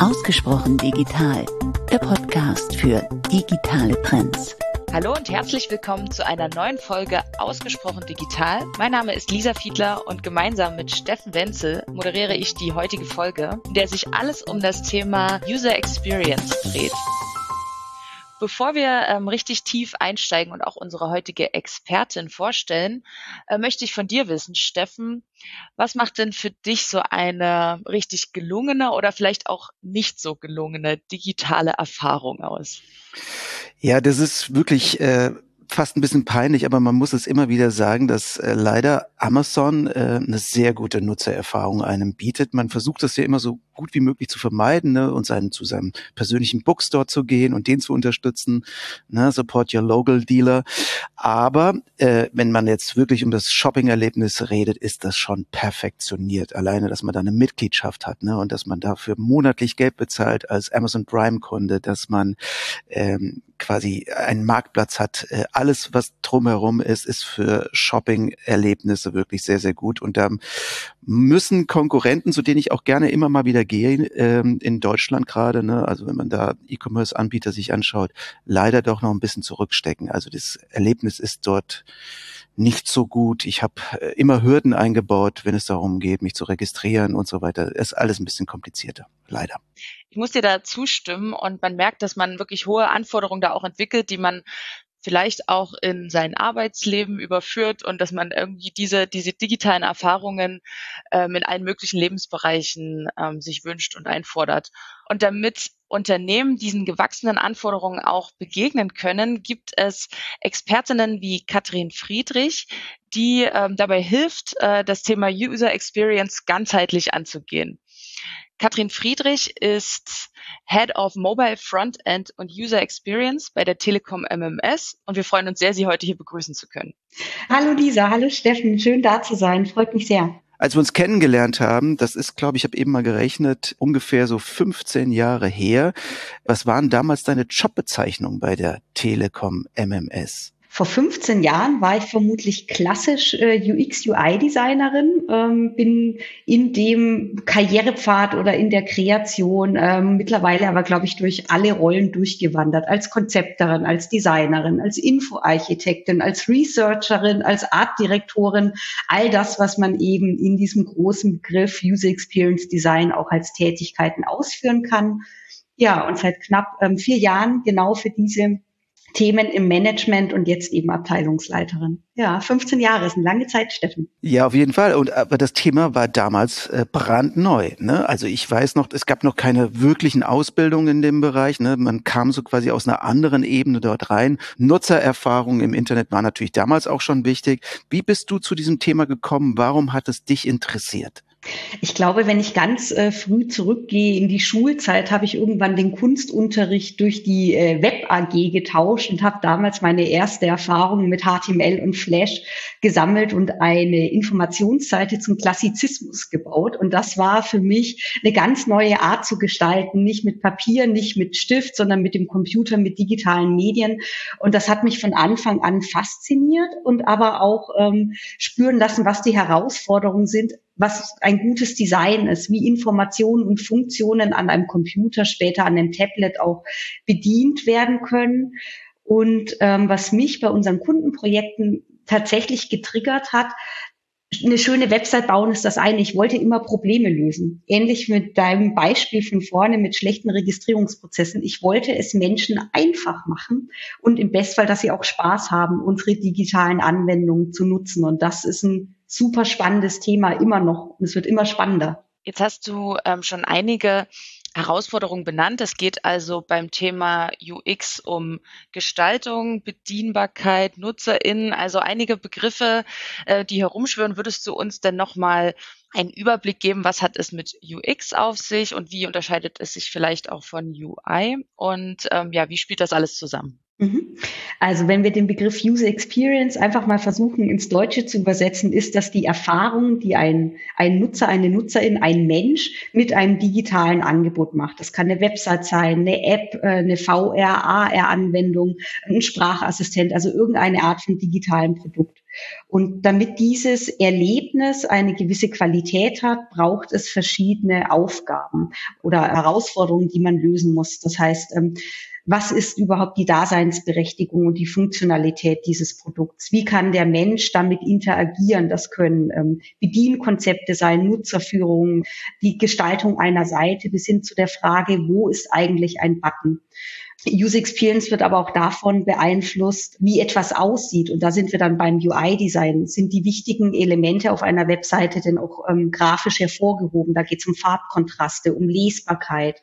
Ausgesprochen digital, der Podcast für digitale Trends. Hallo und herzlich willkommen zu einer neuen Folge Ausgesprochen Digital. Mein Name ist Lisa Fiedler und gemeinsam mit Steffen Wenzel moderiere ich die heutige Folge, in der sich alles um das Thema User Experience dreht. Bevor wir ähm, richtig tief einsteigen und auch unsere heutige Expertin vorstellen, äh, möchte ich von dir wissen, Steffen, was macht denn für dich so eine richtig gelungene oder vielleicht auch nicht so gelungene digitale Erfahrung aus? Ja, das ist wirklich äh, fast ein bisschen peinlich, aber man muss es immer wieder sagen, dass äh, leider Amazon äh, eine sehr gute Nutzererfahrung einem bietet. Man versucht das ja immer so gut wie möglich zu vermeiden ne, und seinen, zu seinem persönlichen Bookstore zu gehen und den zu unterstützen. Ne, support your local dealer. Aber äh, wenn man jetzt wirklich um das Shopping-Erlebnis redet, ist das schon perfektioniert. Alleine, dass man da eine Mitgliedschaft hat ne, und dass man dafür monatlich Geld bezahlt als Amazon Prime-Kunde, dass man ähm, quasi einen Marktplatz hat. Äh, alles, was drumherum ist, ist für Shopping-Erlebnisse wirklich sehr, sehr gut. Und da müssen Konkurrenten, zu denen ich auch gerne immer mal wieder gehe, ähm, in Deutschland gerade, ne, also wenn man da E-Commerce-Anbieter sich anschaut, leider doch noch ein bisschen zurückstecken. Also das Erlebnis ist dort nicht so gut. Ich habe äh, immer Hürden eingebaut, wenn es darum geht, mich zu registrieren und so weiter. Ist alles ein bisschen komplizierter, leider. Ich muss dir da zustimmen und man merkt, dass man wirklich hohe Anforderungen da auch entwickelt, die man vielleicht auch in sein Arbeitsleben überführt und dass man irgendwie diese, diese digitalen Erfahrungen ähm, in allen möglichen Lebensbereichen ähm, sich wünscht und einfordert. Und damit Unternehmen diesen gewachsenen Anforderungen auch begegnen können, gibt es Expertinnen wie Katrin Friedrich, die ähm, dabei hilft, äh, das Thema User Experience ganzheitlich anzugehen. Katrin Friedrich ist Head of Mobile Frontend und User Experience bei der Telekom MMS und wir freuen uns sehr, Sie heute hier begrüßen zu können. Hallo Lisa, hallo Steffen, schön da zu sein, freut mich sehr. Als wir uns kennengelernt haben, das ist, glaube ich, habe eben mal gerechnet, ungefähr so 15 Jahre her. Was waren damals deine Jobbezeichnungen bei der Telekom MMS? Vor 15 Jahren war ich vermutlich klassisch äh, UX-UI-Designerin, ähm, bin in dem Karrierepfad oder in der Kreation ähm, mittlerweile aber, glaube ich, durch alle Rollen durchgewandert. Als Konzepterin, als Designerin, als Infoarchitektin, als Researcherin, als Artdirektorin, all das, was man eben in diesem großen Begriff User Experience Design auch als Tätigkeiten ausführen kann. Ja, und seit knapp ähm, vier Jahren genau für diese Themen im Management und jetzt eben Abteilungsleiterin. Ja, 15 Jahre ist eine lange Zeit, Steffen. Ja, auf jeden Fall. Und aber das Thema war damals äh, brandneu. Ne? Also ich weiß noch, es gab noch keine wirklichen Ausbildungen in dem Bereich. Ne? Man kam so quasi aus einer anderen Ebene dort rein. Nutzererfahrung im Internet war natürlich damals auch schon wichtig. Wie bist du zu diesem Thema gekommen? Warum hat es dich interessiert? Ich glaube, wenn ich ganz äh, früh zurückgehe in die Schulzeit, habe ich irgendwann den Kunstunterricht durch die äh, Web AG getauscht und habe damals meine erste Erfahrung mit HTML und Flash gesammelt und eine Informationsseite zum Klassizismus gebaut. Und das war für mich eine ganz neue Art zu gestalten, nicht mit Papier, nicht mit Stift, sondern mit dem Computer, mit digitalen Medien. Und das hat mich von Anfang an fasziniert und aber auch ähm, spüren lassen, was die Herausforderungen sind, was ein gutes Design ist, wie Informationen und Funktionen an einem Computer, später an einem Tablet auch bedient werden können. Und ähm, was mich bei unseren Kundenprojekten tatsächlich getriggert hat, eine schöne Website bauen ist das eine. Ich wollte immer Probleme lösen. Ähnlich mit deinem Beispiel von vorne mit schlechten Registrierungsprozessen. Ich wollte es Menschen einfach machen und im Bestfall, dass sie auch Spaß haben, unsere digitalen Anwendungen zu nutzen. Und das ist ein super spannendes Thema immer noch. Und es wird immer spannender. Jetzt hast du ähm, schon einige Herausforderungen benannt. Es geht also beim Thema UX um Gestaltung, Bedienbarkeit, NutzerInnen, also einige Begriffe, äh, die herumschwören. Würdest du uns denn nochmal einen Überblick geben, was hat es mit UX auf sich und wie unterscheidet es sich vielleicht auch von UI? Und ähm, ja, wie spielt das alles zusammen? Mhm. Also wenn wir den Begriff User Experience einfach mal versuchen ins Deutsche zu übersetzen, ist das die Erfahrung, die ein, ein Nutzer, eine Nutzerin, ein Mensch mit einem digitalen Angebot macht. Das kann eine Website sein, eine App, äh, eine VR, AR-Anwendung, ein Sprachassistent, also irgendeine Art von digitalem Produkt. Und damit dieses Erlebnis eine gewisse Qualität hat, braucht es verschiedene Aufgaben oder Herausforderungen, die man lösen muss. Das heißt, ähm, was ist überhaupt die Daseinsberechtigung und die Funktionalität dieses Produkts? Wie kann der Mensch damit interagieren? Das können ähm, Bedienkonzepte sein, Nutzerführung, die Gestaltung einer Seite bis hin zu der Frage, wo ist eigentlich ein Button? User Experience wird aber auch davon beeinflusst, wie etwas aussieht. Und da sind wir dann beim UI-Design. Sind die wichtigen Elemente auf einer Webseite denn auch ähm, grafisch hervorgehoben? Da geht es um Farbkontraste, um Lesbarkeit,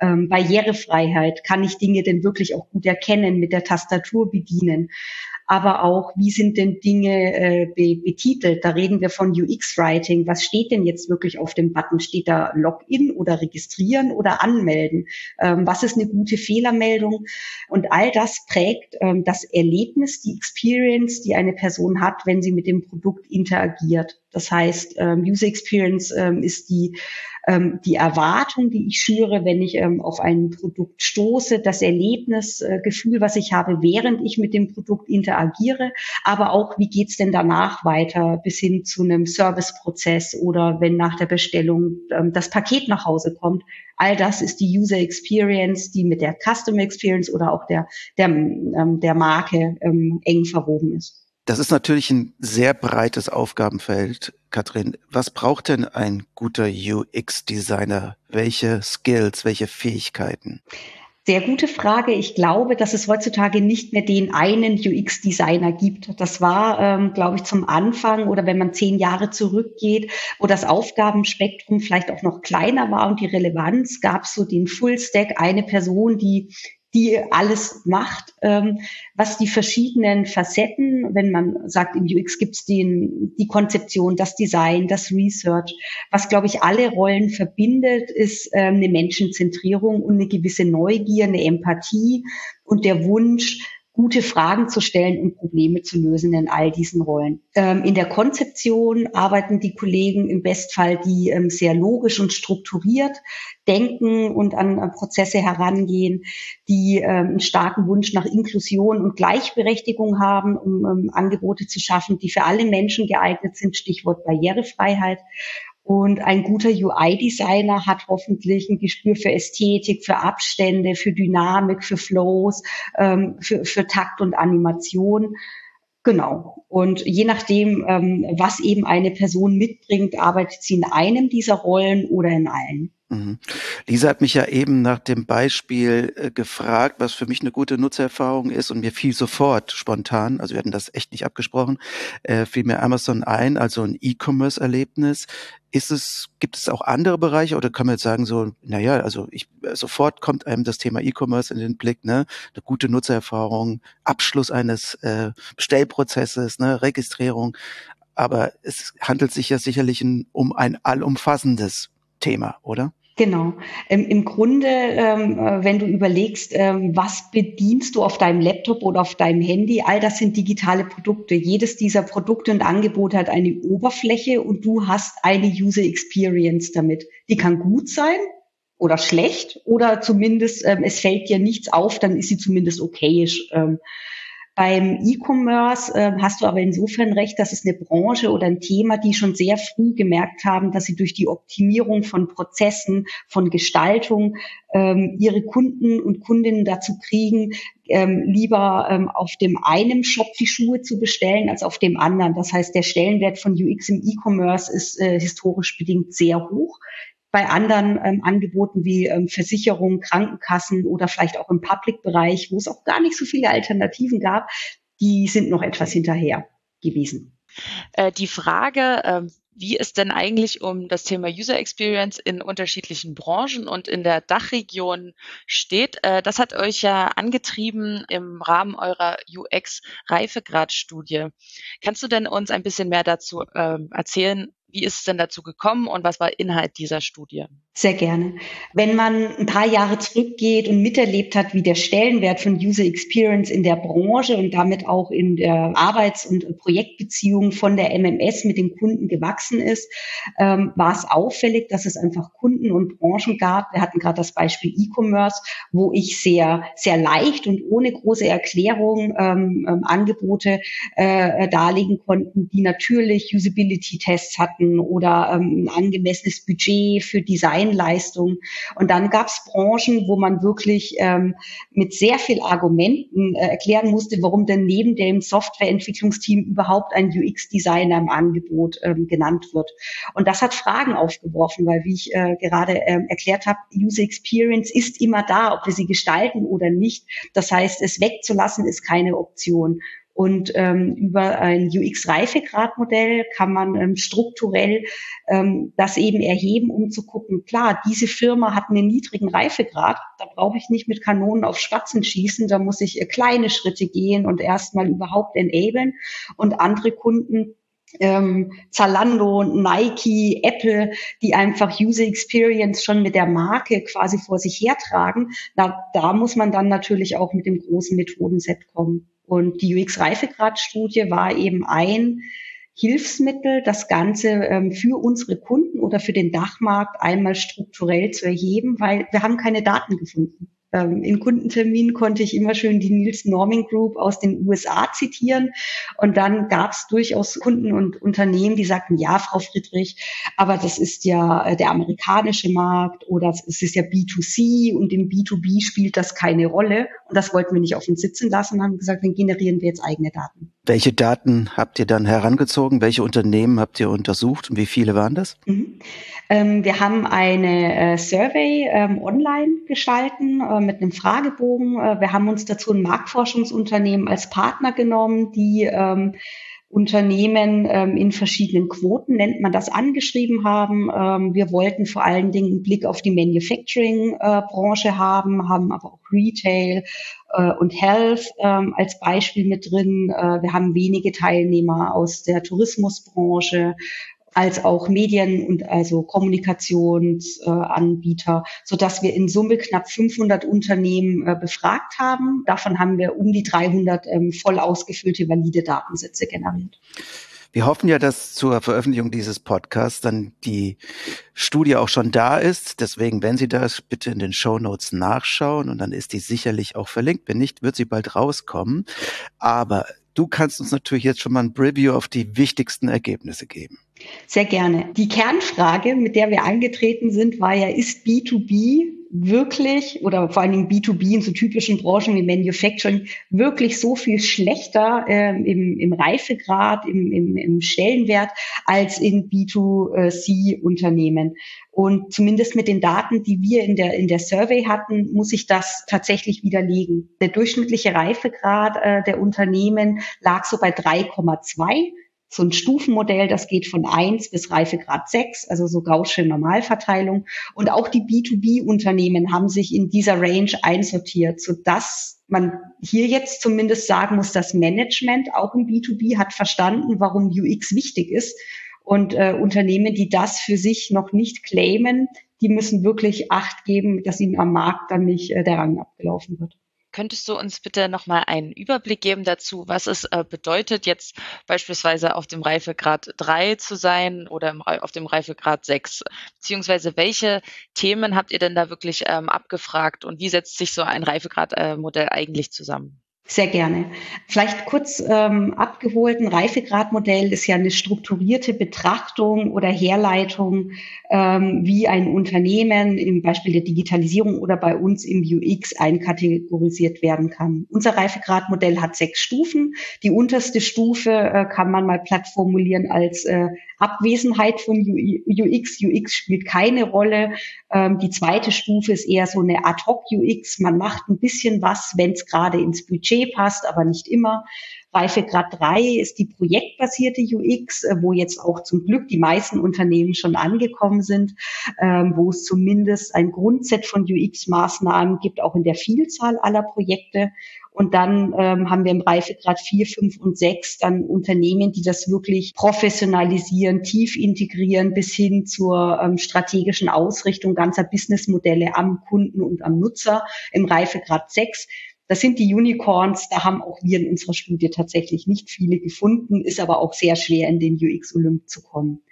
ähm, Barrierefreiheit. Kann ich Dinge denn wirklich auch gut erkennen, mit der Tastatur bedienen? Aber auch, wie sind denn Dinge äh, be betitelt? Da reden wir von UX-Writing. Was steht denn jetzt wirklich auf dem Button? Steht da Login oder registrieren oder anmelden? Ähm, was ist eine gute Fehlermeldung? Und all das prägt ähm, das Erlebnis, die Experience, die eine Person hat, wenn sie mit dem Produkt interagiert. Das heißt, ähm, User Experience ähm, ist die ähm, die Erwartung, die ich schüre, wenn ich ähm, auf ein Produkt stoße, das Erlebnisgefühl, äh, was ich habe, während ich mit dem Produkt interagiere, aber auch, wie geht's denn danach weiter bis hin zu einem Serviceprozess oder wenn nach der Bestellung ähm, das Paket nach Hause kommt. All das ist die User Experience, die mit der Customer Experience oder auch der, der, ähm, der Marke ähm, eng verwoben ist. Das ist natürlich ein sehr breites Aufgabenfeld. Katrin, was braucht denn ein guter UX-Designer? Welche Skills, welche Fähigkeiten? Sehr gute Frage. Ich glaube, dass es heutzutage nicht mehr den einen UX-Designer gibt. Das war, ähm, glaube ich, zum Anfang oder wenn man zehn Jahre zurückgeht, wo das Aufgabenspektrum vielleicht auch noch kleiner war und die Relevanz, gab es so den Full-Stack, eine Person, die die alles macht, ähm, was die verschiedenen Facetten, wenn man sagt, im UX gibt es die Konzeption, das Design, das Research, was, glaube ich, alle Rollen verbindet, ist ähm, eine Menschenzentrierung und eine gewisse Neugier, eine Empathie und der Wunsch, gute Fragen zu stellen und Probleme zu lösen in all diesen Rollen. Ähm, in der Konzeption arbeiten die Kollegen im Bestfall, die ähm, sehr logisch und strukturiert denken und an, an Prozesse herangehen, die ähm, einen starken Wunsch nach Inklusion und Gleichberechtigung haben, um ähm, Angebote zu schaffen, die für alle Menschen geeignet sind, Stichwort Barrierefreiheit. Und ein guter UI-Designer hat hoffentlich ein Gespür für Ästhetik, für Abstände, für Dynamik, für Flows, ähm, für, für Takt und Animation. Genau. Und je nachdem, ähm, was eben eine Person mitbringt, arbeitet sie in einem dieser Rollen oder in allen. Mhm. Lisa hat mich ja eben nach dem Beispiel äh, gefragt, was für mich eine gute Nutzererfahrung ist und mir fiel sofort spontan, also wir hatten das echt nicht abgesprochen, äh, fiel mir Amazon ein, also ein E-Commerce-Erlebnis. Ist es, gibt es auch andere Bereiche oder kann man jetzt sagen so, naja, also ich, sofort kommt einem das Thema E-Commerce in den Blick, ne? Eine gute Nutzererfahrung, Abschluss eines äh, Bestellprozesses, ne? Registrierung. Aber es handelt sich ja sicherlich um ein allumfassendes Thema, oder? Genau. Ähm, Im Grunde, ähm, äh, wenn du überlegst, ähm, was bedienst du auf deinem Laptop oder auf deinem Handy, all das sind digitale Produkte. Jedes dieser Produkte und Angebote hat eine Oberfläche und du hast eine User Experience damit. Die kann gut sein oder schlecht oder zumindest ähm, es fällt dir nichts auf, dann ist sie zumindest okayisch. Beim E-Commerce äh, hast du aber insofern recht, dass es eine Branche oder ein Thema, die schon sehr früh gemerkt haben, dass sie durch die Optimierung von Prozessen, von Gestaltung ähm, ihre Kunden und Kundinnen dazu kriegen, ähm, lieber ähm, auf dem einen Shop die Schuhe zu bestellen als auf dem anderen. Das heißt, der Stellenwert von UX im E-Commerce ist äh, historisch bedingt sehr hoch bei anderen ähm, Angeboten wie ähm, Versicherungen, Krankenkassen oder vielleicht auch im Public-Bereich, wo es auch gar nicht so viele Alternativen gab, die sind noch etwas hinterher gewesen. Äh, die Frage, äh, wie es denn eigentlich um das Thema User Experience in unterschiedlichen Branchen und in der Dachregion steht. Äh, das hat euch ja angetrieben im Rahmen eurer UX-Reifegradstudie. Kannst du denn uns ein bisschen mehr dazu ähm, erzählen, wie ist es denn dazu gekommen und was war Inhalt dieser Studie? Sehr gerne. Wenn man ein paar Jahre zurückgeht und miterlebt hat, wie der Stellenwert von User Experience in der Branche und damit auch in der Arbeits- und Projektbeziehung von der MMS mit dem Kunden gewachsen ist, ähm, war es auffällig, dass es einfach Kunden und Branchen gab. Wir hatten gerade das Beispiel E-Commerce, wo ich sehr, sehr leicht und ohne große Erklärung ähm, ähm, Angebote äh, darlegen konnten, die natürlich Usability-Tests hatten oder ähm, ein angemessenes Budget für Design Alleinleistung. Und dann gab es Branchen, wo man wirklich ähm, mit sehr viel Argumenten äh, erklären musste, warum denn neben dem Softwareentwicklungsteam überhaupt ein UX-Designer im Angebot ähm, genannt wird. Und das hat Fragen aufgeworfen, weil wie ich äh, gerade äh, erklärt habe, User Experience ist immer da, ob wir sie gestalten oder nicht. Das heißt, es wegzulassen ist keine Option. Und ähm, über ein UX-Reifegradmodell kann man ähm, strukturell ähm, das eben erheben, um zu gucken, klar, diese Firma hat einen niedrigen Reifegrad, da brauche ich nicht mit Kanonen auf Spatzen schießen, da muss ich äh, kleine Schritte gehen und erstmal überhaupt enablen. Und andere Kunden ähm, Zalando, Nike, Apple, die einfach User Experience schon mit der Marke quasi vor sich hertragen, na, da muss man dann natürlich auch mit dem großen Methodenset kommen. Und die UX-Reifegrad-Studie war eben ein Hilfsmittel, das Ganze ähm, für unsere Kunden oder für den Dachmarkt einmal strukturell zu erheben, weil wir haben keine Daten gefunden. Ähm, in Kundenterminen konnte ich immer schön die Niels Norming Group aus den USA zitieren. Und dann gab es durchaus Kunden und Unternehmen, die sagten, ja, Frau Friedrich, aber das ist ja äh, der amerikanische Markt oder es ist ja B2C und im B2B spielt das keine Rolle. Und das wollten wir nicht auf uns sitzen lassen und haben gesagt, dann generieren wir jetzt eigene Daten. Welche Daten habt ihr dann herangezogen? Welche Unternehmen habt ihr untersucht und wie viele waren das? Mhm. Ähm, wir haben eine äh, Survey ähm, online geschalten äh, mit einem Fragebogen. Äh, wir haben uns dazu ein Marktforschungsunternehmen als Partner genommen, die ähm, Unternehmen ähm, in verschiedenen Quoten, nennt man das, angeschrieben haben. Ähm, wir wollten vor allen Dingen einen Blick auf die Manufacturing-Branche äh, haben, haben aber auch Retail äh, und Health ähm, als Beispiel mit drin. Äh, wir haben wenige Teilnehmer aus der Tourismusbranche, als auch Medien und also Kommunikationsanbieter, äh, so dass wir in Summe knapp 500 Unternehmen äh, befragt haben. Davon haben wir um die 300 ähm, voll ausgefüllte valide Datensätze generiert. Wir hoffen ja, dass zur Veröffentlichung dieses Podcasts dann die Studie auch schon da ist. Deswegen, wenn sie da ist, bitte in den Show Notes nachschauen und dann ist die sicherlich auch verlinkt. Wenn nicht, wird sie bald rauskommen. Aber du kannst uns natürlich jetzt schon mal ein Preview auf die wichtigsten Ergebnisse geben. Sehr gerne. Die Kernfrage, mit der wir angetreten sind, war ja, ist B2B wirklich oder vor allen Dingen B2B in so typischen Branchen wie Manufacturing wirklich so viel schlechter äh, im, im Reifegrad, im, im, im Stellenwert als in B2C-Unternehmen. Und zumindest mit den Daten, die wir in der, in der Survey hatten, muss ich das tatsächlich widerlegen. Der durchschnittliche Reifegrad äh, der Unternehmen lag so bei 3,2 so ein Stufenmodell, das geht von eins bis Reifegrad sechs, also so Gaußsche Normalverteilung. Und auch die B2B-Unternehmen haben sich in dieser Range einsortiert, sodass man hier jetzt zumindest sagen muss, das Management auch im B2B hat verstanden, warum UX wichtig ist. Und äh, Unternehmen, die das für sich noch nicht claimen, die müssen wirklich Acht geben, dass ihnen am Markt dann nicht äh, der Rang abgelaufen wird. Könntest du uns bitte nochmal einen Überblick geben dazu, was es äh, bedeutet, jetzt beispielsweise auf dem Reifegrad 3 zu sein oder auf dem Reifegrad 6? Beziehungsweise welche Themen habt ihr denn da wirklich ähm, abgefragt und wie setzt sich so ein Reifegradmodell äh, eigentlich zusammen? Sehr gerne. Vielleicht kurz ähm, abgeholt, ein Reifegradmodell ist ja eine strukturierte Betrachtung oder Herleitung, ähm, wie ein Unternehmen im Beispiel der Digitalisierung oder bei uns im UX einkategorisiert werden kann. Unser Reifegradmodell hat sechs Stufen. Die unterste Stufe äh, kann man mal platt formulieren als äh, Abwesenheit von UX. UX spielt keine Rolle. Ähm, die zweite Stufe ist eher so eine Ad-Hoc-UX. Man macht ein bisschen was, wenn es gerade ins Budget passt, aber nicht immer. Reifegrad 3 ist die projektbasierte UX, äh, wo jetzt auch zum Glück die meisten Unternehmen schon angekommen sind, ähm, wo es zumindest ein Grundset von UX-Maßnahmen gibt, auch in der Vielzahl aller Projekte. Und dann ähm, haben wir im Reifegrad 4, 5 und 6 dann Unternehmen, die das wirklich professionalisieren, tief integrieren bis hin zur ähm, strategischen Ausrichtung ganzer Businessmodelle am Kunden und am Nutzer im Reifegrad 6. Das sind die Unicorns, da haben auch wir in unserer Studie tatsächlich nicht viele gefunden, ist aber auch sehr schwer in den UX Olymp zu kommen.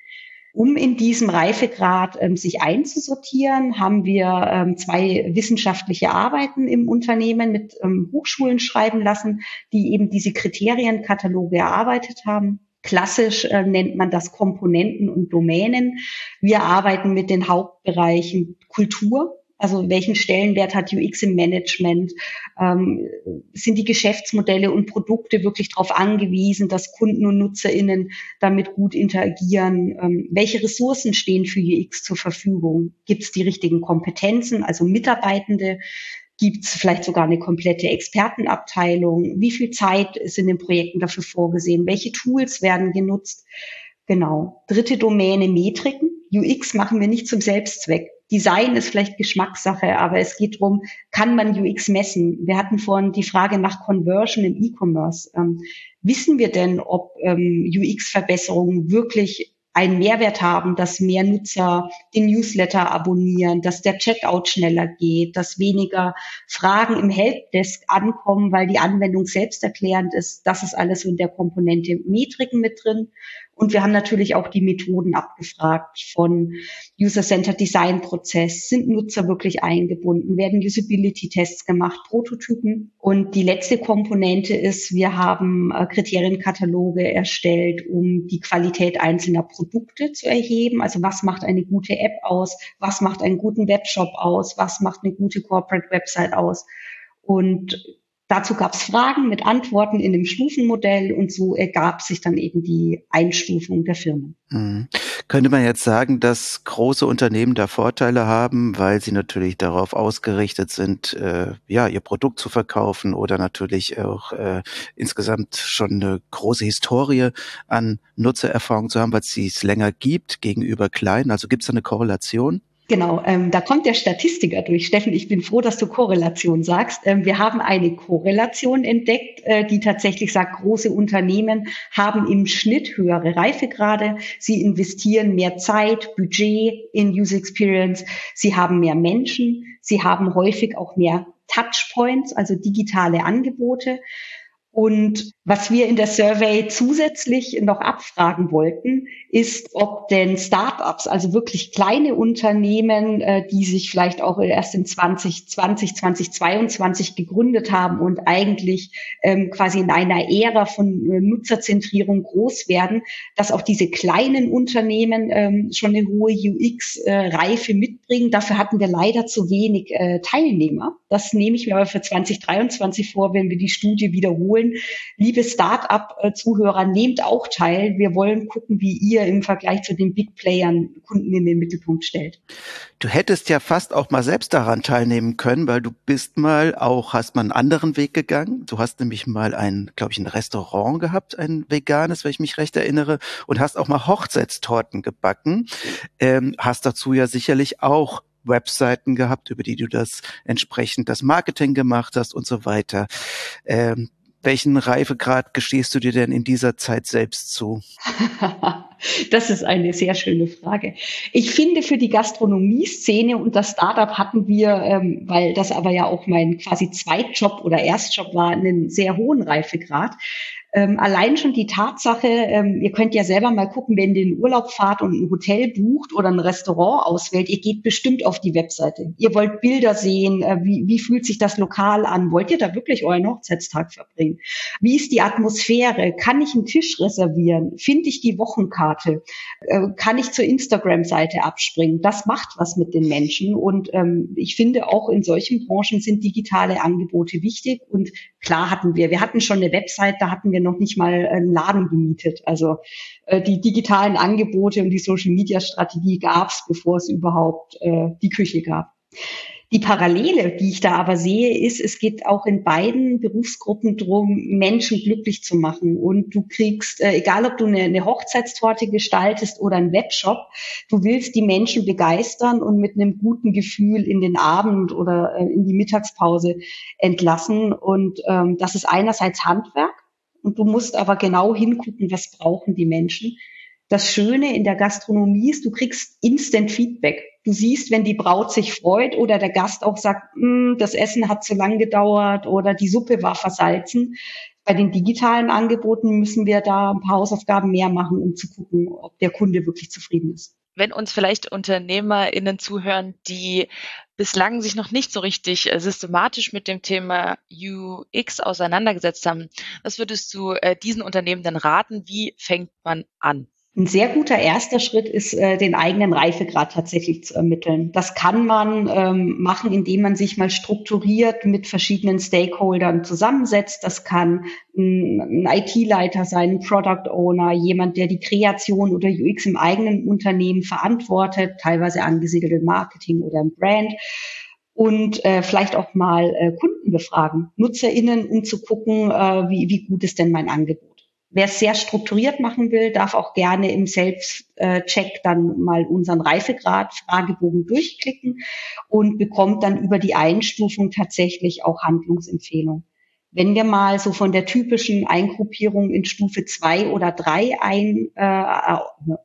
Um in diesem Reifegrad ähm, sich einzusortieren, haben wir ähm, zwei wissenschaftliche Arbeiten im Unternehmen mit ähm, Hochschulen schreiben lassen, die eben diese Kriterienkataloge erarbeitet haben. Klassisch äh, nennt man das Komponenten und Domänen. Wir arbeiten mit den Hauptbereichen Kultur, also welchen Stellenwert hat UX im Management? Ähm, sind die Geschäftsmodelle und Produkte wirklich darauf angewiesen, dass Kunden und NutzerInnen damit gut interagieren? Ähm, welche Ressourcen stehen für UX zur Verfügung? Gibt es die richtigen Kompetenzen, also Mitarbeitende? Gibt es vielleicht sogar eine komplette Expertenabteilung? Wie viel Zeit ist in den Projekten dafür vorgesehen? Welche Tools werden genutzt? Genau. Dritte Domäne Metriken. UX machen wir nicht zum Selbstzweck. Design ist vielleicht Geschmackssache, aber es geht darum, kann man UX messen? Wir hatten vorhin die Frage nach Conversion im E-Commerce. Ähm, wissen wir denn, ob ähm, UX-Verbesserungen wirklich einen Mehrwert haben, dass mehr Nutzer den Newsletter abonnieren, dass der Checkout schneller geht, dass weniger Fragen im Helpdesk ankommen, weil die Anwendung selbsterklärend ist. Das ist alles in der Komponente Metriken mit drin. Und wir haben natürlich auch die Methoden abgefragt von User-Centered Design Prozess. Sind Nutzer wirklich eingebunden? Werden Usability-Tests gemacht? Prototypen? Und die letzte Komponente ist, wir haben äh, Kriterienkataloge erstellt, um die Qualität einzelner Produkte zu erheben. Also was macht eine gute App aus? Was macht einen guten Webshop aus? Was macht eine gute Corporate Website aus? Und Dazu gab es Fragen mit Antworten in dem Stufenmodell und so ergab sich dann eben die Einstufung der Firmen. Mhm. Könnte man jetzt sagen, dass große Unternehmen da Vorteile haben, weil sie natürlich darauf ausgerichtet sind, äh, ja, ihr Produkt zu verkaufen oder natürlich auch äh, insgesamt schon eine große Historie an Nutzererfahrung zu haben, weil es sie es länger gibt gegenüber kleinen? Also gibt es da eine Korrelation? Genau, ähm, da kommt der Statistiker durch. Steffen, ich bin froh, dass du Korrelation sagst. Ähm, wir haben eine Korrelation entdeckt, äh, die tatsächlich sagt, große Unternehmen haben im Schnitt höhere Reifegrade. Sie investieren mehr Zeit, Budget in User Experience. Sie haben mehr Menschen. Sie haben häufig auch mehr Touchpoints, also digitale Angebote. Und was wir in der Survey zusätzlich noch abfragen wollten, ist, ob denn Startups, also wirklich kleine Unternehmen, äh, die sich vielleicht auch erst in 2020, 2022 gegründet haben und eigentlich ähm, quasi in einer Ära von äh, Nutzerzentrierung groß werden, dass auch diese kleinen Unternehmen ähm, schon eine hohe UX-Reife mitbringen. Dafür hatten wir leider zu wenig äh, Teilnehmer. Das nehme ich mir aber für 2023 vor, wenn wir die Studie wiederholen. Liebe liebe Start-up-Zuhörer, nehmt auch teil. Wir wollen gucken, wie ihr im Vergleich zu den Big Playern Kunden in den Mittelpunkt stellt. Du hättest ja fast auch mal selbst daran teilnehmen können, weil du bist mal auch, hast mal einen anderen Weg gegangen. Du hast nämlich mal ein, glaube ich, ein Restaurant gehabt, ein veganes, wenn ich mich recht erinnere, und hast auch mal Hochzeitstorten gebacken. Ähm, hast dazu ja sicherlich auch Webseiten gehabt, über die du das entsprechend das Marketing gemacht hast und so weiter. Ähm, welchen Reifegrad gestehst du dir denn in dieser Zeit selbst zu? das ist eine sehr schöne Frage. Ich finde, für die Gastronomie-Szene und das Startup hatten wir, ähm, weil das aber ja auch mein quasi Zweitjob oder Erstjob war, einen sehr hohen Reifegrad. Ähm, allein schon die Tatsache, ähm, ihr könnt ja selber mal gucken, wenn ihr in Urlaub fahrt und ein Hotel bucht oder ein Restaurant auswählt, ihr geht bestimmt auf die Webseite. Ihr wollt Bilder sehen, äh, wie, wie fühlt sich das Lokal an? Wollt ihr da wirklich euren Hochzeitstag verbringen? Wie ist die Atmosphäre? Kann ich einen Tisch reservieren? Finde ich die Wochenkarte? Äh, kann ich zur Instagram-Seite abspringen? Das macht was mit den Menschen und ähm, ich finde auch in solchen Branchen sind digitale Angebote wichtig und klar hatten wir, wir hatten schon eine Website, da hatten wir wir noch nicht mal einen Laden gemietet. Also äh, die digitalen Angebote und die Social-Media-Strategie gab es, bevor es überhaupt äh, die Küche gab. Die Parallele, die ich da aber sehe, ist, es geht auch in beiden Berufsgruppen drum, Menschen glücklich zu machen. Und du kriegst, äh, egal ob du eine, eine Hochzeitstorte gestaltest oder einen Webshop, du willst die Menschen begeistern und mit einem guten Gefühl in den Abend oder äh, in die Mittagspause entlassen. Und ähm, das ist einerseits Handwerk. Und du musst aber genau hingucken, was brauchen die Menschen. Das Schöne in der Gastronomie ist, du kriegst Instant Feedback. Du siehst, wenn die Braut sich freut oder der Gast auch sagt, hm, das Essen hat zu lang gedauert oder die Suppe war versalzen. Bei den digitalen Angeboten müssen wir da ein paar Hausaufgaben mehr machen, um zu gucken, ob der Kunde wirklich zufrieden ist. Wenn uns vielleicht UnternehmerInnen zuhören, die bislang sich noch nicht so richtig äh, systematisch mit dem Thema UX auseinandergesetzt haben, was würdest du äh, diesen Unternehmen denn raten? Wie fängt man an? Ein sehr guter erster Schritt ist, äh, den eigenen Reifegrad tatsächlich zu ermitteln. Das kann man ähm, machen, indem man sich mal strukturiert mit verschiedenen Stakeholdern zusammensetzt. Das kann ein, ein IT-Leiter sein, ein Product Owner, jemand, der die Kreation oder UX im eigenen Unternehmen verantwortet, teilweise angesiedelt im Marketing oder im Brand und äh, vielleicht auch mal äh, Kunden befragen, NutzerInnen, um zu gucken, äh, wie, wie gut ist denn mein Angebot. Wer es sehr strukturiert machen will, darf auch gerne im Selbstcheck dann mal unseren Reifegrad-Fragebogen durchklicken und bekommt dann über die Einstufung tatsächlich auch Handlungsempfehlungen. Wenn wir mal so von der typischen Eingruppierung in Stufe zwei oder drei ein, äh,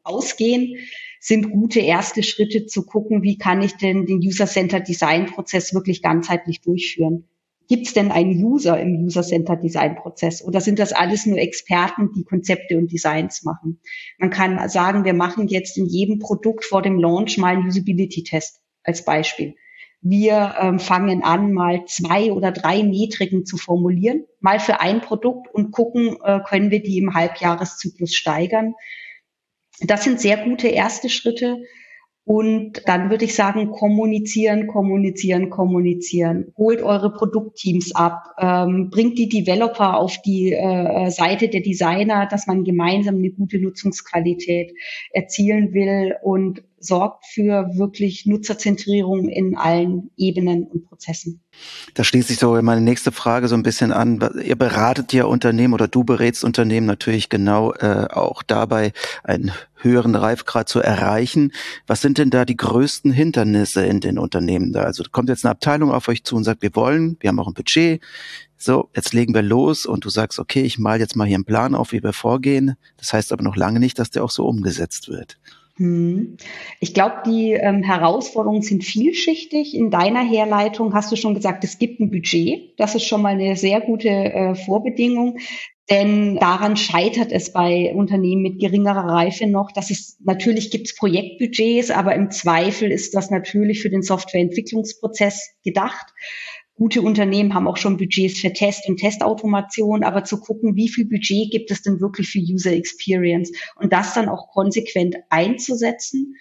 ausgehen, sind gute erste Schritte zu gucken, wie kann ich denn den User-Centered Design-Prozess wirklich ganzheitlich durchführen. Gibt es denn einen User im User-Centered Design-Prozess oder sind das alles nur Experten, die Konzepte und Designs machen? Man kann sagen, wir machen jetzt in jedem Produkt vor dem Launch mal einen Usability-Test als Beispiel. Wir ähm, fangen an, mal zwei oder drei Metriken zu formulieren, mal für ein Produkt und gucken, äh, können wir die im Halbjahreszyklus steigern. Das sind sehr gute erste Schritte. Und dann würde ich sagen, kommunizieren, kommunizieren, kommunizieren. Holt eure Produktteams ab, ähm, bringt die Developer auf die äh, Seite der Designer, dass man gemeinsam eine gute Nutzungsqualität erzielen will und sorgt für wirklich Nutzerzentrierung in allen Ebenen und Prozessen. Da schließt sich so meine nächste Frage so ein bisschen an. Ihr beratet ja Unternehmen oder du berätst Unternehmen natürlich genau äh, auch dabei, einen höheren Reifgrad zu erreichen. Was sind denn da die größten Hindernisse in den Unternehmen da? Also kommt jetzt eine Abteilung auf euch zu und sagt, wir wollen, wir haben auch ein Budget, so, jetzt legen wir los und du sagst, okay, ich mal jetzt mal hier einen Plan auf, wie wir vorgehen. Das heißt aber noch lange nicht, dass der auch so umgesetzt wird. Hm. Ich glaube, die ähm, Herausforderungen sind vielschichtig. In deiner Herleitung hast du schon gesagt, es gibt ein Budget. Das ist schon mal eine sehr gute äh, Vorbedingung. Denn daran scheitert es bei Unternehmen mit geringerer Reife noch, dass es natürlich gibt es Projektbudgets, aber im Zweifel ist das natürlich für den Softwareentwicklungsprozess gedacht. Gute Unternehmen haben auch schon Budgets für Test und Testautomation, aber zu gucken, wie viel Budget gibt es denn wirklich für User Experience und das dann auch konsequent einzusetzen.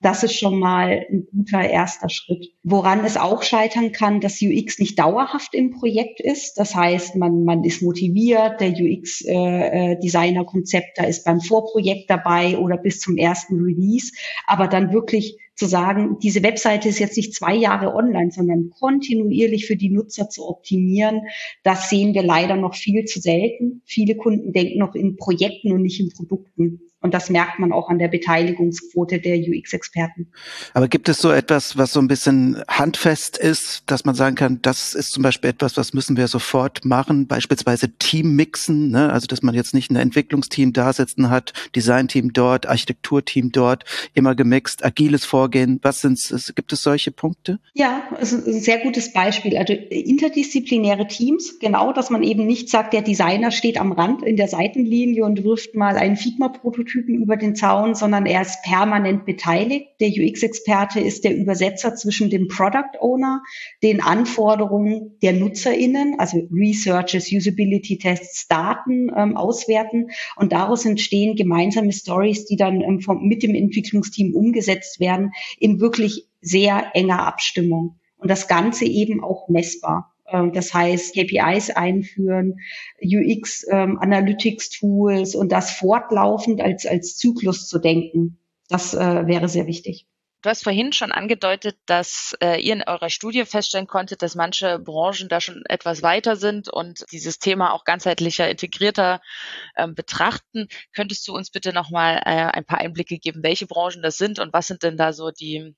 Das ist schon mal ein guter erster Schritt. Woran es auch scheitern kann, dass UX nicht dauerhaft im Projekt ist. Das heißt, man, man ist motiviert, der UX-Designer-Konzept, äh, da ist beim Vorprojekt dabei oder bis zum ersten Release, aber dann wirklich zu sagen, diese Webseite ist jetzt nicht zwei Jahre online, sondern kontinuierlich für die Nutzer zu optimieren, das sehen wir leider noch viel zu selten. Viele Kunden denken noch in Projekten und nicht in Produkten. Und das merkt man auch an der Beteiligungsquote der UX-Experten. Aber gibt es so etwas, was so ein bisschen handfest ist, dass man sagen kann, das ist zum Beispiel etwas, was müssen wir sofort machen, beispielsweise Team mixen, ne? also dass man jetzt nicht ein Entwicklungsteam da sitzen hat, Designteam dort, Architekturteam dort, immer gemixt, agiles Vorgehen. Was sind gibt es solche Punkte? Ja, es ist ein sehr gutes Beispiel. Also interdisziplinäre Teams, genau, dass man eben nicht sagt, der Designer steht am Rand in der Seitenlinie und wirft mal einen Figma-Prototyp Prototypen über den Zaun, sondern er ist permanent beteiligt. Der UX-Experte ist der Übersetzer zwischen dem Product Owner, den Anforderungen der NutzerInnen, also Researches, Usability Tests, Daten ähm, auswerten und daraus entstehen gemeinsame Stories, die dann ähm, vom, mit dem Entwicklungsteam umgesetzt werden in wirklich sehr enger Abstimmung. Und das Ganze eben auch messbar. Ähm, das heißt, KPIs einführen, UX, ähm, Analytics Tools und das fortlaufend als, als Zyklus zu denken. Das äh, wäre sehr wichtig. Du hast vorhin schon angedeutet, dass äh, ihr in eurer Studie feststellen konntet, dass manche Branchen da schon etwas weiter sind und dieses Thema auch ganzheitlicher, integrierter ähm, betrachten. Könntest du uns bitte nochmal äh, ein paar Einblicke geben, welche Branchen das sind und was sind denn da so die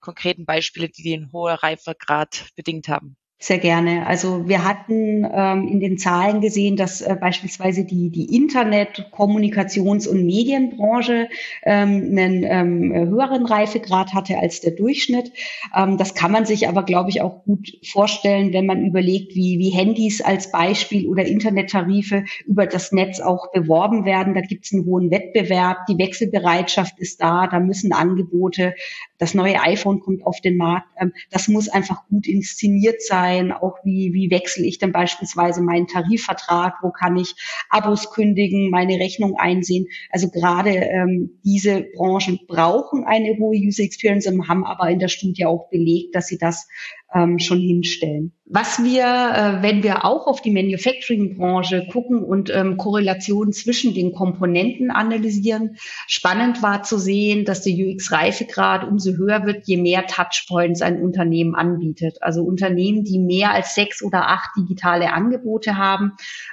konkreten Beispiele, die den hohen Reifegrad bedingt haben? Sehr gerne. Also wir hatten ähm, in den Zahlen gesehen, dass äh, beispielsweise die, die Internet-, Kommunikations- und Medienbranche ähm, einen ähm, höheren Reifegrad hatte als der Durchschnitt. Ähm, das kann man sich aber, glaube ich, auch gut vorstellen, wenn man überlegt, wie, wie Handys als Beispiel oder Internettarife über das Netz auch beworben werden. Da gibt es einen hohen Wettbewerb, die Wechselbereitschaft ist da, da müssen Angebote, das neue iPhone kommt auf den Markt. Ähm, das muss einfach gut inszeniert sein sein, auch wie, wie wechsle ich denn beispielsweise meinen Tarifvertrag, wo kann ich Abos kündigen, meine Rechnung einsehen. Also gerade ähm, diese Branchen brauchen eine hohe User Experience haben aber in der Studie auch belegt, dass sie das ähm, schon hinstellen. Was wir, äh, wenn wir auch auf die Manufacturing-Branche gucken und ähm, Korrelationen zwischen den Komponenten analysieren, spannend war zu sehen, dass der UX-Reifegrad umso höher wird, je mehr Touchpoints ein Unternehmen anbietet. Also Unternehmen, die mehr als sechs oder acht digitale Angebote haben,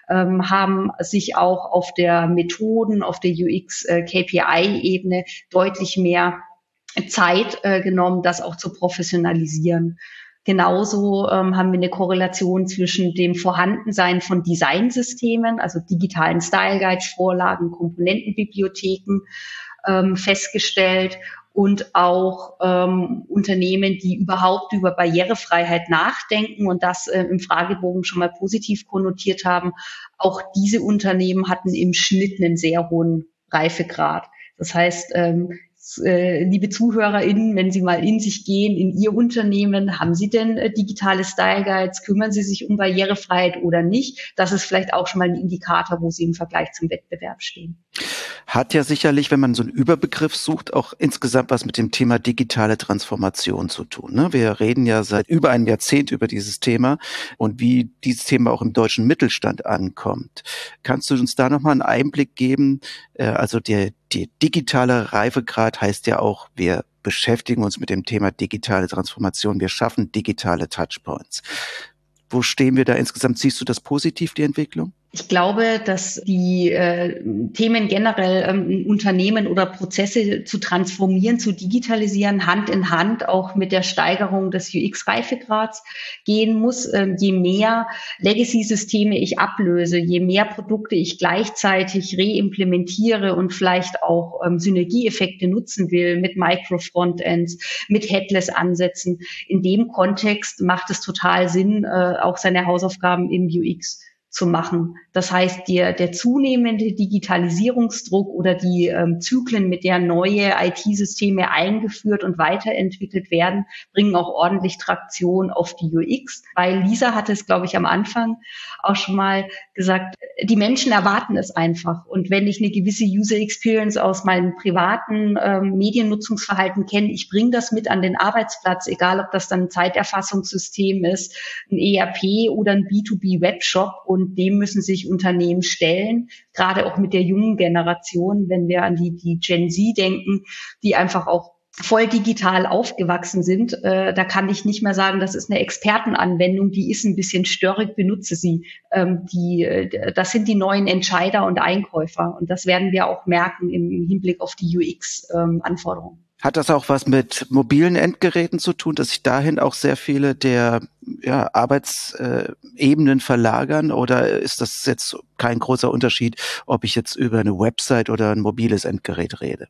ähm, haben sich auch auf der Methoden, auf der UX-KPI-Ebene äh, deutlich mehr Zeit äh, genommen, das auch zu professionalisieren. Genauso ähm, haben wir eine Korrelation zwischen dem Vorhandensein von Designsystemen, also digitalen Style Guides, Vorlagen, Komponentenbibliotheken ähm, festgestellt und auch ähm, Unternehmen, die überhaupt über Barrierefreiheit nachdenken und das äh, im Fragebogen schon mal positiv konnotiert haben. Auch diese Unternehmen hatten im Schnitt einen sehr hohen Reifegrad. Das heißt, ähm, äh, liebe ZuhörerInnen, wenn Sie mal in sich gehen, in Ihr Unternehmen, haben Sie denn äh, digitale Style Guides? Kümmern Sie sich um Barrierefreiheit oder nicht? Das ist vielleicht auch schon mal ein Indikator, wo Sie im Vergleich zum Wettbewerb stehen. Hat ja sicherlich, wenn man so einen Überbegriff sucht, auch insgesamt was mit dem Thema digitale Transformation zu tun. Ne? Wir reden ja seit über einem Jahrzehnt über dieses Thema und wie dieses Thema auch im deutschen Mittelstand ankommt. Kannst du uns da nochmal einen Einblick geben? Äh, also der, die digitale Reifegrad heißt ja auch, wir beschäftigen uns mit dem Thema digitale Transformation. Wir schaffen digitale Touchpoints. Wo stehen wir da insgesamt? Siehst du das positiv, die Entwicklung? Ich glaube, dass die äh, Themen generell ähm, Unternehmen oder Prozesse zu transformieren, zu digitalisieren, Hand in Hand auch mit der Steigerung des UX-Reifegrads gehen muss. Ähm, je mehr Legacy-Systeme ich ablöse, je mehr Produkte ich gleichzeitig reimplementiere und vielleicht auch ähm, Synergieeffekte nutzen will mit Micro-Frontends, mit Headless-Ansätzen, in dem Kontext macht es total Sinn, äh, auch seine Hausaufgaben im UX zu machen. Das heißt, der, der zunehmende Digitalisierungsdruck oder die ähm, Zyklen, mit der neue IT-Systeme eingeführt und weiterentwickelt werden, bringen auch ordentlich Traktion auf die UX. Weil Lisa hatte es, glaube ich, am Anfang auch schon mal gesagt, die Menschen erwarten es einfach. Und wenn ich eine gewisse User Experience aus meinem privaten ähm, Mediennutzungsverhalten kenne, ich bringe das mit an den Arbeitsplatz, egal ob das dann ein Zeiterfassungssystem ist, ein ERP oder ein B2B-Webshop und und dem müssen sich Unternehmen stellen, gerade auch mit der jungen Generation, wenn wir an die, die Gen Z denken, die einfach auch voll digital aufgewachsen sind, äh, da kann ich nicht mehr sagen, das ist eine Expertenanwendung, die ist ein bisschen störrig, benutze sie. Ähm, die, äh, das sind die neuen Entscheider und Einkäufer und das werden wir auch merken im Hinblick auf die UX-Anforderungen. Ähm, hat das auch was mit mobilen Endgeräten zu tun, dass sich dahin auch sehr viele der ja, Arbeitsebenen verlagern? Oder ist das jetzt kein großer Unterschied, ob ich jetzt über eine Website oder ein mobiles Endgerät rede?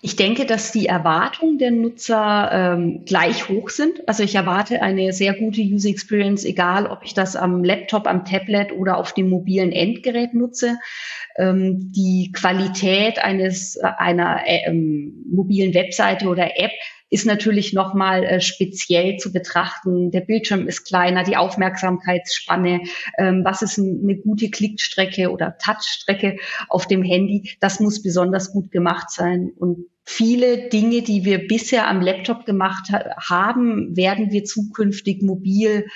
Ich denke, dass die Erwartungen der Nutzer ähm, gleich hoch sind. Also ich erwarte eine sehr gute User Experience, egal ob ich das am Laptop, am Tablet oder auf dem mobilen Endgerät nutze. Ähm, die Qualität eines einer äh, ähm, mobilen Webseite oder App ist natürlich nochmal äh, speziell zu betrachten. Der Bildschirm ist kleiner, die Aufmerksamkeitsspanne, ähm, was ist ein, eine gute Klickstrecke oder Touchstrecke auf dem Handy, das muss besonders gut gemacht sein. Und viele Dinge, die wir bisher am Laptop gemacht ha haben, werden wir zukünftig mobil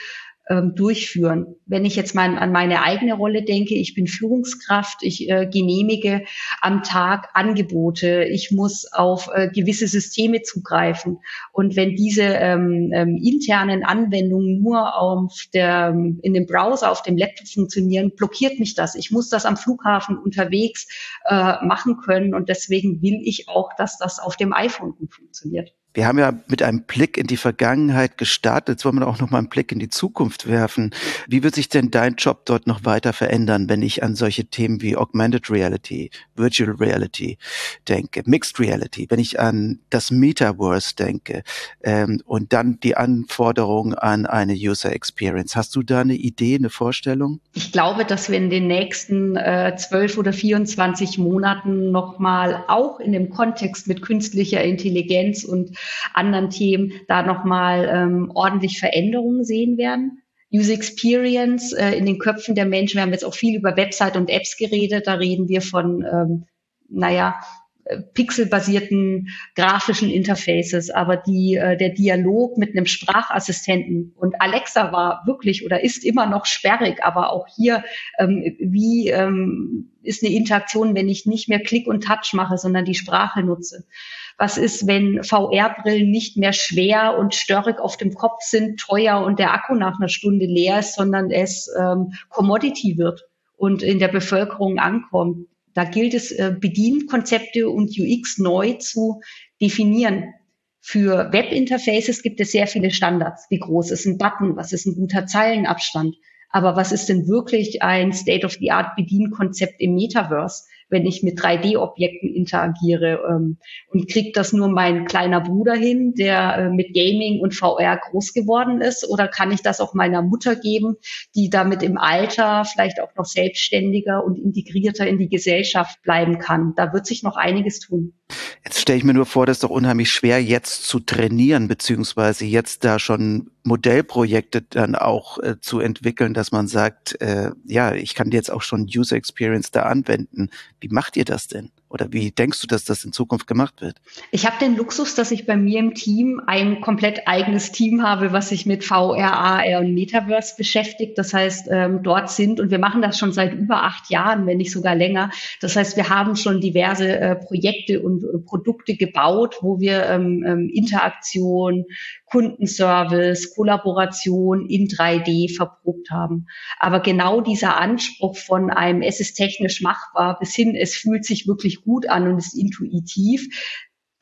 ähm, durchführen. Wenn ich jetzt mal an meine eigene Rolle denke, ich bin Führungskraft, ich äh, genehmige am Tag Angebote, ich muss auf äh, gewisse Systeme zugreifen. Und wenn diese ähm, ähm, internen Anwendungen nur auf der, in dem Browser, auf dem Laptop funktionieren, blockiert mich das. Ich muss das am Flughafen unterwegs äh, machen können und deswegen will ich auch, dass das auf dem iPhone gut funktioniert. Wir haben ja mit einem Blick in die Vergangenheit gestartet. Jetzt wollen wir auch noch mal einen Blick in die Zukunft werfen. Wie wird sich denn dein Job dort noch weiter verändern, wenn ich an solche Themen wie Augmented Reality, Virtual Reality denke, Mixed Reality, wenn ich an das Metaverse denke ähm, und dann die Anforderungen an eine User Experience? Hast du da eine Idee, eine Vorstellung? Ich glaube, dass wir in den nächsten äh, zwölf äh, oder 24 Monaten noch mal auch in dem Kontext mit künstlicher Intelligenz und anderen Themen da nochmal ähm, ordentlich Veränderungen sehen werden. User Experience äh, in den Köpfen der Menschen. Wir haben jetzt auch viel über Website und Apps geredet. Da reden wir von, ähm, naja, äh, pixelbasierten grafischen Interfaces, aber die, äh, der Dialog mit einem Sprachassistenten und Alexa war wirklich oder ist immer noch sperrig, aber auch hier, ähm, wie ähm, ist eine Interaktion, wenn ich nicht mehr Klick und Touch mache, sondern die Sprache nutze? Was ist, wenn VR-Brillen nicht mehr schwer und störrig auf dem Kopf sind, teuer und der Akku nach einer Stunde leer ist, sondern es ähm, Commodity wird und in der Bevölkerung ankommt? Da gilt es, äh, Bedienkonzepte und UX neu zu definieren. Für Webinterfaces gibt es sehr viele Standards. Wie groß ist ein Button? Was ist ein guter Zeilenabstand? Aber was ist denn wirklich ein State-of-the-Art-Bedienkonzept im Metaverse? Wenn ich mit 3D-Objekten interagiere ähm, und kriegt das nur mein kleiner Bruder hin, der äh, mit Gaming und VR groß geworden ist oder kann ich das auch meiner Mutter geben, die damit im Alter vielleicht auch noch selbstständiger und integrierter in die Gesellschaft bleiben kann? Da wird sich noch einiges tun. Jetzt stelle ich mir nur vor, das ist doch unheimlich schwer jetzt zu trainieren, beziehungsweise jetzt da schon Modellprojekte dann auch äh, zu entwickeln, dass man sagt, äh, ja, ich kann jetzt auch schon User Experience da anwenden. Wie macht ihr das denn? Oder wie denkst du, dass das in Zukunft gemacht wird? Ich habe den Luxus, dass ich bei mir im Team ein komplett eigenes Team habe, was sich mit VR, AR und Metaverse beschäftigt. Das heißt, ähm, dort sind, und wir machen das schon seit über acht Jahren, wenn nicht sogar länger. Das heißt, wir haben schon diverse äh, Projekte und äh, Produkte gebaut, wo wir ähm, ähm, Interaktion, Kundenservice, Kollaboration in 3D verprobt haben. Aber genau dieser Anspruch von einem, es ist technisch machbar, bis hin, es fühlt sich wirklich gut an und ist intuitiv,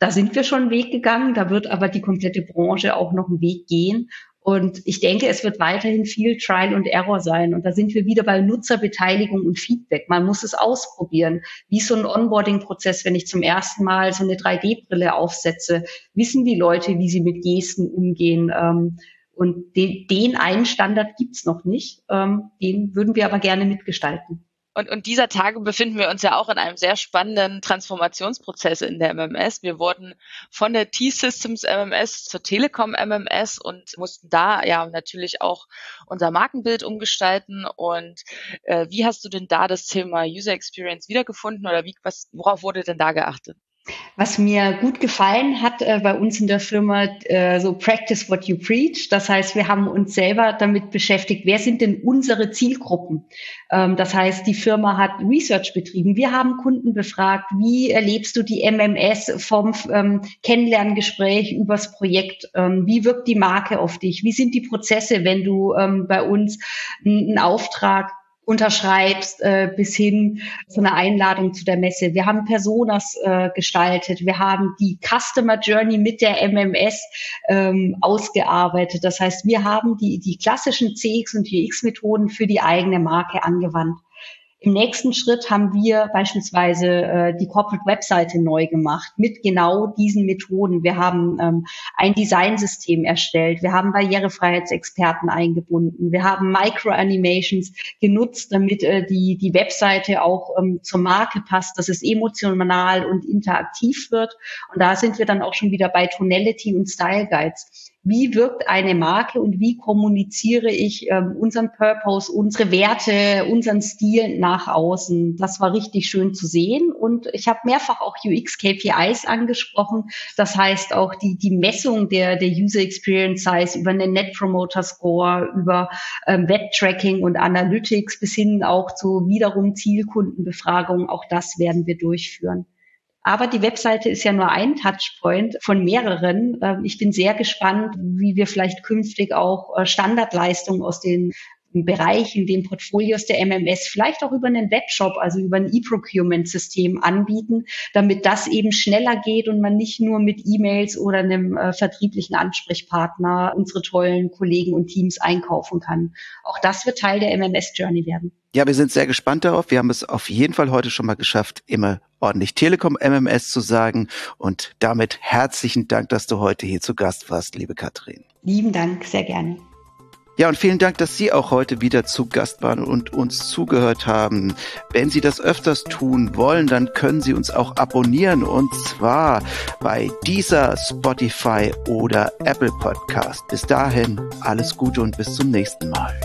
da sind wir schon einen Weg gegangen, da wird aber die komplette Branche auch noch einen Weg gehen. Und ich denke, es wird weiterhin viel Trial und Error sein. Und da sind wir wieder bei Nutzerbeteiligung und Feedback. Man muss es ausprobieren. Wie so ein Onboarding-Prozess, wenn ich zum ersten Mal so eine 3D-Brille aufsetze, wissen die Leute, wie sie mit Gesten umgehen. Ähm, und den, den einen Standard gibt's noch nicht. Ähm, den würden wir aber gerne mitgestalten. Und, und dieser Tage befinden wir uns ja auch in einem sehr spannenden Transformationsprozess in der MMS. Wir wurden von der T-Systems MMS zur Telekom MMS und mussten da ja natürlich auch unser Markenbild umgestalten. Und äh, wie hast du denn da das Thema User Experience wiedergefunden oder wie, was, worauf wurde denn da geachtet? Was mir gut gefallen hat äh, bei uns in der Firma, äh, so Practice what you preach. Das heißt, wir haben uns selber damit beschäftigt, wer sind denn unsere Zielgruppen? Ähm, das heißt, die Firma hat Research betrieben. Wir haben Kunden befragt, wie erlebst du die MMS vom ähm, Kennenlerngespräch übers Projekt? Ähm, wie wirkt die Marke auf dich? Wie sind die Prozesse, wenn du ähm, bei uns einen Auftrag unterschreibst, äh, bis hin zu einer Einladung zu der Messe. Wir haben Personas äh, gestaltet. Wir haben die Customer Journey mit der MMS ähm, ausgearbeitet. Das heißt, wir haben die, die klassischen CX und UX-Methoden für die eigene Marke angewandt. Im nächsten Schritt haben wir beispielsweise äh, die Corporate Webseite neu gemacht mit genau diesen Methoden. Wir haben ähm, ein Designsystem erstellt. Wir haben Barrierefreiheitsexperten eingebunden. Wir haben Micro-Animations genutzt, damit äh, die, die Webseite auch ähm, zur Marke passt, dass es emotional und interaktiv wird. Und da sind wir dann auch schon wieder bei Tonality und Style Guides wie wirkt eine Marke und wie kommuniziere ich ähm, unseren Purpose, unsere Werte, unseren Stil nach außen. Das war richtig schön zu sehen. Und ich habe mehrfach auch UX-KPIs angesprochen. Das heißt auch die, die Messung der, der User Experience, sei es über einen Net Promoter Score, über ähm, Web-Tracking und Analytics bis hin auch zu wiederum Zielkundenbefragungen. Auch das werden wir durchführen. Aber die Webseite ist ja nur ein Touchpoint von mehreren. Ähm, ich bin sehr gespannt, wie wir vielleicht künftig auch äh, Standardleistungen aus den Bereich, in den Portfolios der MMS vielleicht auch über einen Webshop, also über ein E-Procurement-System anbieten, damit das eben schneller geht und man nicht nur mit E-Mails oder einem äh, vertrieblichen Ansprechpartner unsere tollen Kollegen und Teams einkaufen kann. Auch das wird Teil der MMS-Journey werden. Ja, wir sind sehr gespannt darauf. Wir haben es auf jeden Fall heute schon mal geschafft, immer ordentlich Telekom MMS zu sagen. Und damit herzlichen Dank, dass du heute hier zu Gast warst, liebe Katrin. Lieben Dank, sehr gerne. Ja, und vielen Dank, dass Sie auch heute wieder zu Gast waren und uns zugehört haben. Wenn Sie das öfters tun wollen, dann können Sie uns auch abonnieren und zwar bei dieser Spotify oder Apple Podcast. Bis dahin alles Gute und bis zum nächsten Mal.